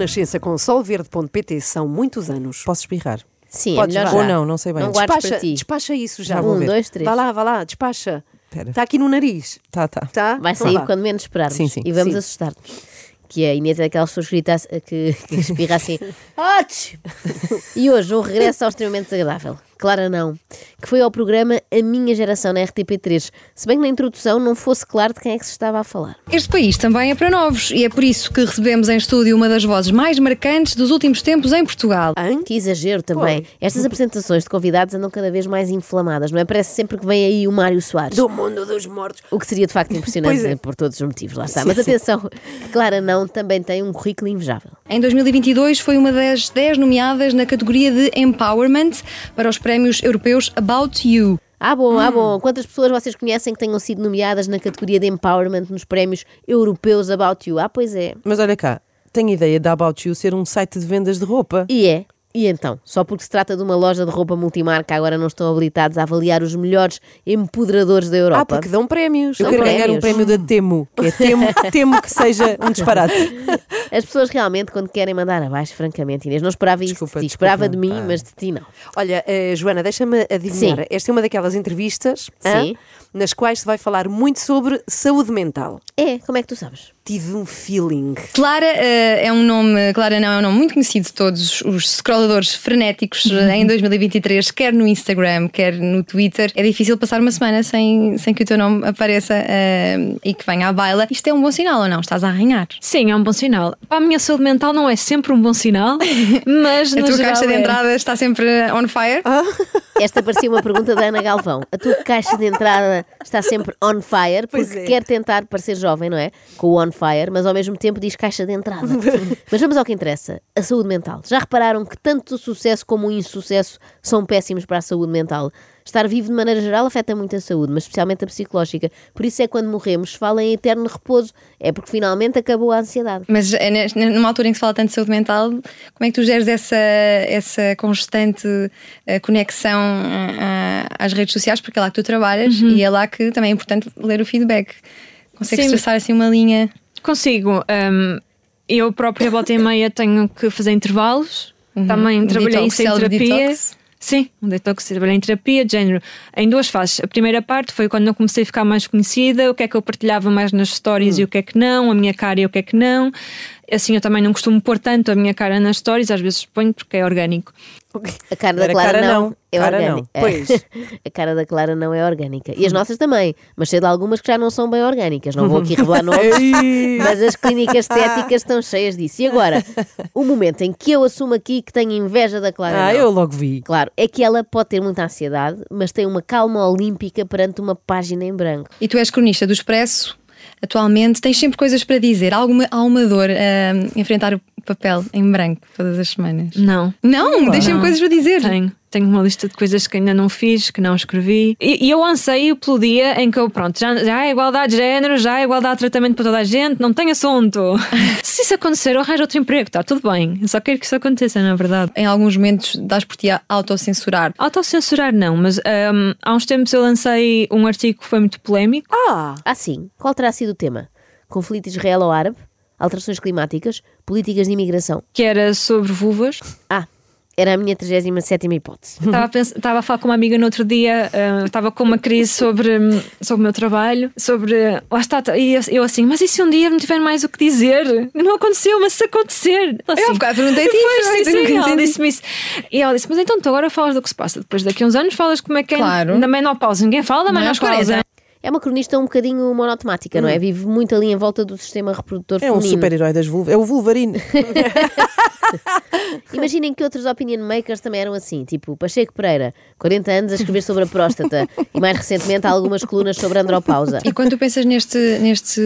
Renascença com solverde.pt são muitos anos. Posso espirrar? Sim, Podes é melhor. Ou não, não sei bem. Não Despacha, para ti. despacha isso já. Um, dois, três. Vá lá, vá lá, despacha. Está aqui no nariz. Tá, tá. Tá? Vai Então sair quando menos esperarmos. Sim, sim. E vamos assustar-nos. Que a Inês é daquelas pessoas que grita que, que espirra assim. "Ach!" e hoje um regresso ao extremamente desagradável. Clara não. Que foi ao programa A Minha Geração na RTP3. Se bem que na introdução não fosse claro de quem é que se estava a falar. Este país também é para novos e é por isso que recebemos em estúdio uma das vozes mais marcantes dos últimos tempos em Portugal. Hã? Que exagero também. Estas apresentações de convidados andam cada vez mais inflamadas, não é? Parece sempre que vem aí o Mário Soares. Do mundo dos mortos. O que seria de facto impressionante é. por todos os motivos, lá está. Mas atenção, Clara não também tem um currículo invejável. Em 2022 foi uma das 10 nomeadas na categoria de Empowerment para os prémios europeus About You. Ah, bom, Hum. ah, bom. Quantas pessoas vocês conhecem que tenham sido nomeadas na categoria de Empowerment nos prémios europeus About You? Ah, pois é. Mas olha cá, tenho ideia da About You ser um site de vendas de roupa. E é. E então? Só porque se trata de uma loja de roupa multimarca, agora não estão habilitados a avaliar os melhores empoderadores da Europa. Ah, porque dão prémios. Eu quero ganhar um prémio da Temo, que é Temo, temo que seja um disparate. As pessoas realmente, quando querem mandar abaixo, francamente, Inês, não esperava isso Desculpa, de ti. desculpa, Esperava de mim, pá. mas de ti não. Olha, eh, Joana, deixa-me adivinhar. Sim. Esta é uma daquelas entrevistas nas quais se vai falar muito sobre saúde mental. É, como é que tu sabes? Tive um feeling. Clara eh, é um nome, Clara não é um nome muito conhecido de todos os scrolladores frenéticos eh, em 2023, quer no Instagram, quer no Twitter. É difícil passar uma semana sem, sem que o teu nome apareça eh, e que venha à baila. Isto é um bom sinal ou não? Estás a arranhar. Sim, é um bom sinal. Para a minha saúde mental não é sempre um bom sinal, mas A tua geral caixa de é. entrada está sempre on fire. Esta parecia uma pergunta da Ana Galvão. A tua caixa de entrada está sempre on fire, porque é. quer tentar parecer jovem, não é? Com o on fire, mas ao mesmo tempo diz caixa de entrada. mas vamos ao que interessa: a saúde mental. Já repararam que tanto o sucesso como o insucesso são péssimos para a saúde mental? Estar vivo de maneira geral afeta muito a saúde, mas especialmente a psicológica. Por isso é que quando morremos se fala em eterno repouso. É porque finalmente acabou a ansiedade. Mas nes- numa altura em que se fala tanto de saúde mental, como é que tu geres essa, essa constante eh, conexão ah, às redes sociais? Porque é lá que tu trabalhas e é lá que também é importante ler o feedback. Consegues Sim. traçar assim uma linha? Consigo. hum, eu própria, volta e meia, tenho que fazer intervalos. Também Um trabalhei em detox, célebre terapia. detox. Sim, um detox. Trabalhei em terapia, de género, em duas fases. A primeira parte foi quando eu comecei a ficar mais conhecida, o que é que eu partilhava mais nas stories e o que é que não, a minha cara e o que é que não. Assim, eu também não costumo pôr tanto a minha cara nas stories, às vezes ponho porque é orgânico. A cara da Clara cara não, não. é Cara orgânica. não. Pois. a cara da Clara não é orgânica. E as nossas também, mas sei de algumas que já não são bem orgânicas. Não vou aqui revelar nomes, mas as clínicas estéticas estão cheias disso. E agora, o momento em que eu assumo aqui que tenho inveja da Clara. Ah, não. eu logo vi. Claro, é que ela pode ter muita ansiedade, mas tem uma calma olímpica perante uma página em branco. E tu és cronista do Expresso, atualmente, tens sempre coisas para dizer. Há alguma, há uma dor a enfrentar o papel em branco todas as semanas? Não. Não, Não. coisas para dizer. Tenho. Tenho uma lista de coisas que ainda não fiz, que não escrevi. E, e eu anseio pelo dia em que eu, pronto, já, já há igualdade de género, já há igualdade de tratamento para toda a gente, não tem assunto. Se isso acontecer, eu arranjo outro emprego, está tudo bem. Eu só quero que isso aconteça, na verdade. Em alguns momentos dás por ti a autocensurar. Autocensurar não, mas hum, há uns tempos eu lancei um artigo que foi muito polémico. Ah, Ah, sim. Qual terá sido o tema? Conflito israelo-árabe? Alterações climáticas? Políticas de imigração? que era sobre vulvas. Ah, era a minha 37 hipótese. Estava a, pens- estava a falar com uma amiga no outro dia, ah, estava com uma crise sobre, sobre o meu trabalho, sobre. Lá está, e eu, eu assim, mas e se um dia não tiver mais o que dizer? Não aconteceu, mas se acontecer. Ela Eu assim, bocado perguntei-te isso, sim, sim, ela disse-me isso. E ela disse, mas então tu agora falas do que se passa. Depois daqui a uns anos falas como é que é Claro. na menopausa. Ninguém fala da é menopausa. 40. É uma cronista um bocadinho monotemática, não é? Vive muito ali em volta do sistema reprodutor É um feminino. super-herói das vulvas. É o Wolverine. Imaginem que outros opinion makers também eram assim, tipo Pacheco Pereira, 40 anos a escrever sobre a próstata e mais recentemente há algumas colunas sobre a andropausa. E quando tu pensas neste, neste,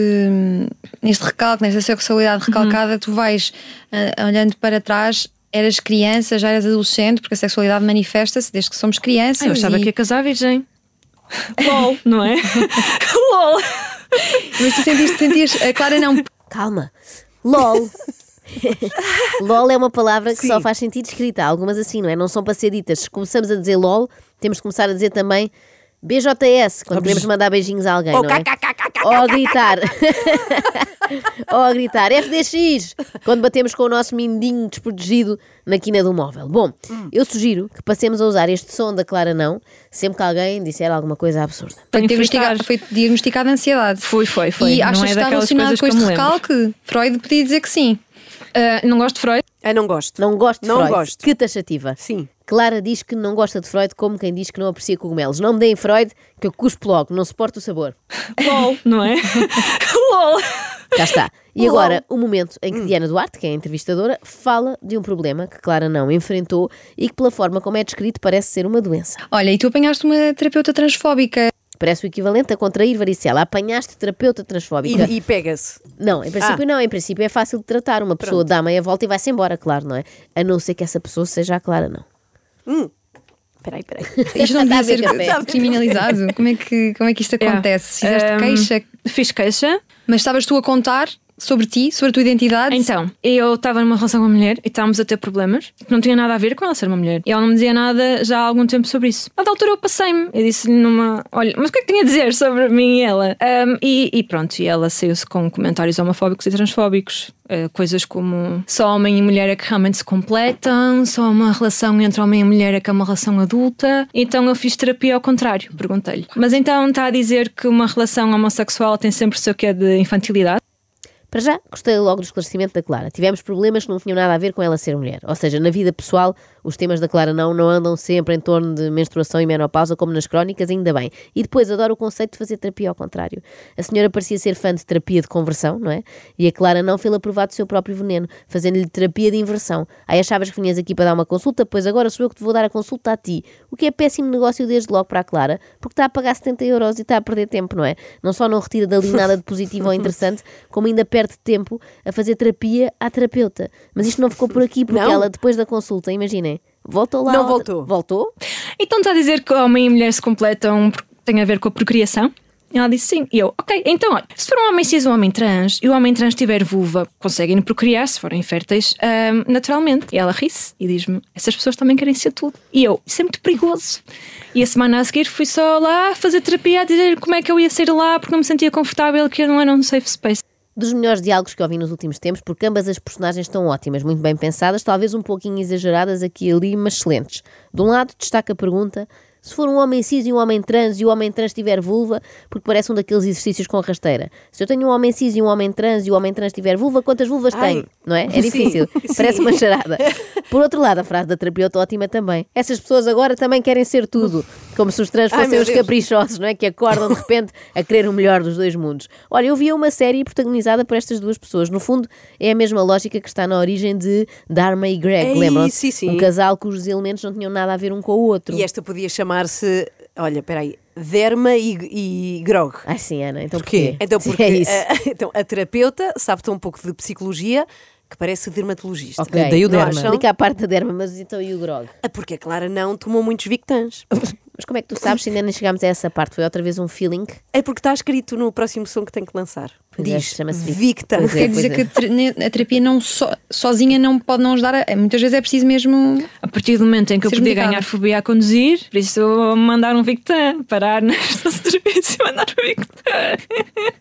neste recalque, nesta sexualidade recalcada, tu vais ah, olhando para trás, eras criança, já eras adolescente, porque a sexualidade manifesta-se desde que somos crianças. Ah, eu achava e- que ia casar virgem. LOL, não é? LOL. Mas tu sentiste, sentias, a Clara não. Calma. LOL. LOL é uma palavra que só faz sentido escrita. Algumas assim, não é? Não são para ser ditas. Se começamos a dizer LOL, temos de começar a dizer também BJS, quando queremos mandar beijinhos a alguém, Ou não é? Ou a gritar. Ou a gritar FDX, quando batemos com o nosso mindinho desprotegido na quina do móvel. Bom, eu sugiro que passemos a usar este som da Clara Não sempre que alguém disser alguma coisa absurda. Foi diagnosticada, foi diagnosticada ansiedade. Foi, foi, foi. E Não achas é que está daquelas relacionado coisas com este me lembro. recalque? Freud podia dizer que sim. Ah, não gosto de Freud. Ah, não gosto. Não gosto de Não Freud. gosto. Que taxativa. Sim. Clara diz que não gosta de Freud como quem diz que não aprecia cogumelos. Não me deem Freud, que eu cuspo logo, não suporto o sabor. LOL, não é? LOL. Já está. E agora, o momento em que Diana Duarte, que é a entrevistadora, fala de um problema que Clara não enfrentou e que, pela forma como é descrito, parece ser uma doença. Olha, e tu apanhaste uma terapeuta transfóbica. Parece o equivalente a contrair varicela. Apanhaste terapeuta transfóbica. E, e pega-se. Não, em princípio Ah. não. Em princípio é fácil de tratar. Uma pessoa dá meia volta e vai-se embora, claro, não é? A não ser que essa pessoa seja a Clara, não. Peraí, peraí. Isto não Está a devia ser criminalizado. Como é que, como é que isto acontece? Fizeste Um, queixa, Fiz queixa. mas estavas tu a contar sobre ti, sobre a tua identidade? Então, eu estava numa relação com uma mulher e estávamos a ter problemas não tinha nada a ver com ela ser uma mulher. E ela não me dizia nada já há algum tempo sobre isso. A da altura eu passei-me. Eu disse-lhe numa. Olha, mas o que é que tinha a dizer sobre mim e ela? Um, e, e pronto, e ela saiu-se com comentários homofóbicos e transfóbicos. Uh, coisas como só homem e mulher é que realmente se completam, só uma relação entre homem e mulher é que é uma relação adulta. Então eu fiz terapia ao contrário, perguntei-lhe. Mas então está a dizer que uma relação homossexual tem sempre o seu quê de infantilidade? Para já, gostei logo do esclarecimento da Clara. Tivemos problemas que não tinham nada a ver com ela ser mulher. Ou seja, na vida pessoal, os temas da Clara não, não andam sempre em torno de menstruação e menopausa, como nas crónicas, ainda bem. E depois, adoro o conceito de fazer terapia ao contrário. A senhora parecia ser fã de terapia de conversão, não é? E a Clara não fez-lhe provar do seu próprio veneno, fazendo-lhe terapia de inversão. Aí achavas que vinhas aqui para dar uma consulta, pois agora sou eu que te vou dar a consulta a ti. O que é péssimo negócio desde logo para a Clara, porque está a pagar 70 euros e está a perder tempo, não é? Não só não retira dali nada de positivo ou interessante, como ainda perde tempo a fazer terapia à terapeuta. Mas isto não ficou por aqui, porque Não. ela, depois da consulta, imaginem, voltou lá. Não voltou. Voltou? Então está a dizer que homem e mulher se completam porque tem a ver com a procriação? E ela disse sim. E eu, ok, então olha, se for um homem cis e um homem trans e o homem trans tiver vulva, conseguem procriar se forem férteis ahm, naturalmente. E ela ri-se e diz-me: essas pessoas também querem ser tudo. E eu, isso é muito perigoso. E a semana a seguir fui só lá fazer terapia a dizer como é que eu ia sair lá porque não me sentia confortável, que eu não era um safe space. Dos melhores diálogos que ouvi nos últimos tempos, porque ambas as personagens estão ótimas, muito bem pensadas, talvez um pouquinho exageradas aqui e ali, mas excelentes. De um lado, destaca a pergunta: se for um homem cis e um homem trans e o homem trans tiver vulva, porque parece um daqueles exercícios com rasteira. Se eu tenho um homem cis e um homem trans e o homem trans tiver vulva, quantas vulvas Ai. tem? Não é? É Sim, difícil. sim. Parece uma charada. Por outro lado, a frase da terapeuta ótima também. Essas pessoas agora também querem ser tudo. Como se os trans Ai, fossem meu os caprichosos, não é? Que acordam de repente a querer o melhor dos dois mundos. Olha, eu via uma série protagonizada por estas duas pessoas. No fundo, é a mesma lógica que está na origem de Dharma e Greg. Ei, Lembram-se? sim, sim. Um casal cujos elementos não tinham nada a ver um com o outro. E esta podia chamar-se, olha, peraí, Derma e, e Grog. Ai sim, Ana, então Porquê? porquê? Então, Sim, porque é isso. a, então, a terapeuta sabe tão um pouco de psicologia que parece dermatologista. Ok, daí o não derma. Explica a parte da derma, mas então e o grog? Ah, Porque a Clara não tomou muitos Victans. Mas como é que tu sabes se ainda nem chegámos a essa parte? Foi outra vez um feeling? É porque está escrito no próximo som que tem que lançar. Pois é, Diz chama-se Vic- Victan. Pois é. Quer dizer que a terapia não só- sozinha não pode não ajudar. A, muitas vezes é preciso mesmo. A partir do momento em que eu podia ganhar fobia a conduzir, por isso eu vou mandar um Victan, parar na estação de serviço e mandar um Victan.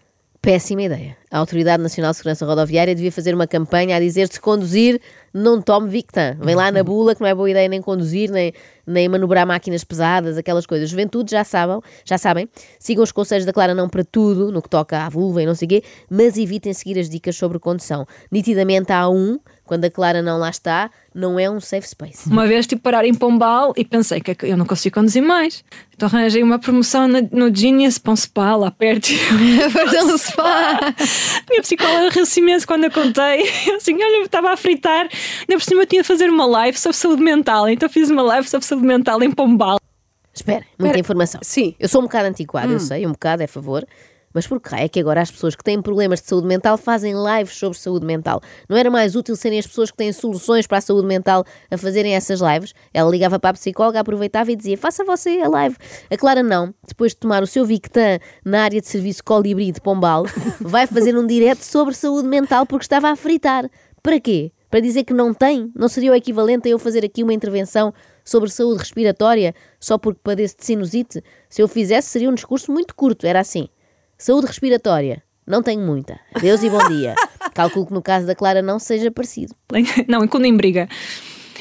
Péssima ideia. A Autoridade Nacional de Segurança Rodoviária devia fazer uma campanha a dizer se conduzir, não tome Victan. Vem lá na bula que não é boa ideia nem conduzir, nem, nem manobrar máquinas pesadas, aquelas coisas. Juventude já sabem, já sabem. Sigam os conselhos da Clara não para tudo, no que toca à vulva e não sei o quê, mas evitem seguir as dicas sobre condução. Nitidamente há um, quando a Clara não lá está, não é um safe space. Uma vez tive parar em Pombal e pensei que eu não consigo conduzir mais. Então arranjei uma promoção no Genius para um spa lá perto. Fazer um spa. Minha psicóloga riu-se imenso quando eu contei. Assim, olha, eu estava a fritar. Ainda por cima eu tinha de fazer uma live sobre saúde mental. Então fiz uma live sobre saúde mental em Pombal. Espera, muita informação. Sim. Eu sou um bocado antiquado, eu sei, um bocado, é favor. Mas por que é que agora as pessoas que têm problemas de saúde mental fazem lives sobre saúde mental? Não era mais útil serem as pessoas que têm soluções para a saúde mental a fazerem essas lives? Ela ligava para a psicóloga, aproveitava e dizia: faça você a live. A Clara não, depois de tomar o seu Victan na área de serviço Colibri de Pombal, vai fazer um direto sobre saúde mental porque estava a fritar. Para quê? Para dizer que não tem, não seria o equivalente a eu fazer aqui uma intervenção sobre saúde respiratória só porque padeço de sinusite? Se eu fizesse, seria um discurso muito curto. Era assim: saúde respiratória, não tenho muita. Adeus e bom dia. Calculo que no caso da Clara não seja parecido. Não, em Conimbriga.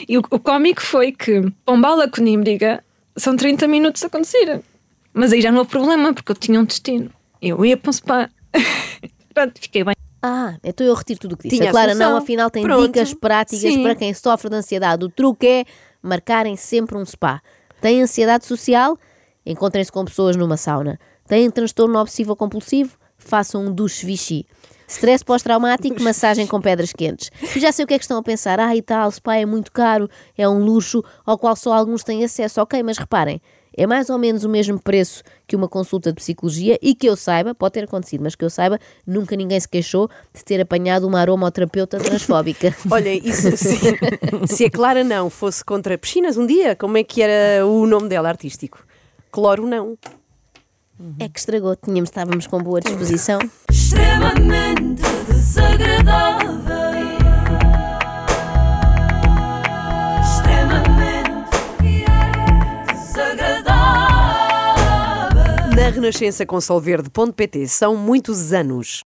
E o, o cómico foi que Pombala Conimbriga são 30 minutos a acontecer. Mas aí já não houve problema, porque eu tinha um destino. Eu ia para um spa. Pronto, fiquei bem. Ah, então eu retiro tudo o que disse. Tinha a Clara solução. não, afinal tem Pronto. dicas práticas Sim. para quem sofre de ansiedade. O truque é marcarem sempre um spa. Têm ansiedade social? Encontrem-se com pessoas numa sauna. Têm transtorno obsessivo compulsivo? Façam um duche Vichy. Stress pós-traumático, massagem com pedras quentes. E já sei o que é que estão a pensar. Ah, e tal, spa é muito caro, é um luxo ao qual só alguns têm acesso. Ok, mas reparem, é mais ou menos o mesmo preço que uma consulta de psicologia e que eu saiba, pode ter acontecido, mas que eu saiba, nunca ninguém se queixou de ter apanhado uma aromaterapeuta transfóbica. Olha, isso, se, se a Clara não fosse contra piscinas um dia, como é que era o nome dela artístico? Cloro não. É que estragou, tínhamos, estávamos com boa disposição. extremamente desagradável. Extremamente desagradável. Na Renascença com Solverde.pt são muitos anos.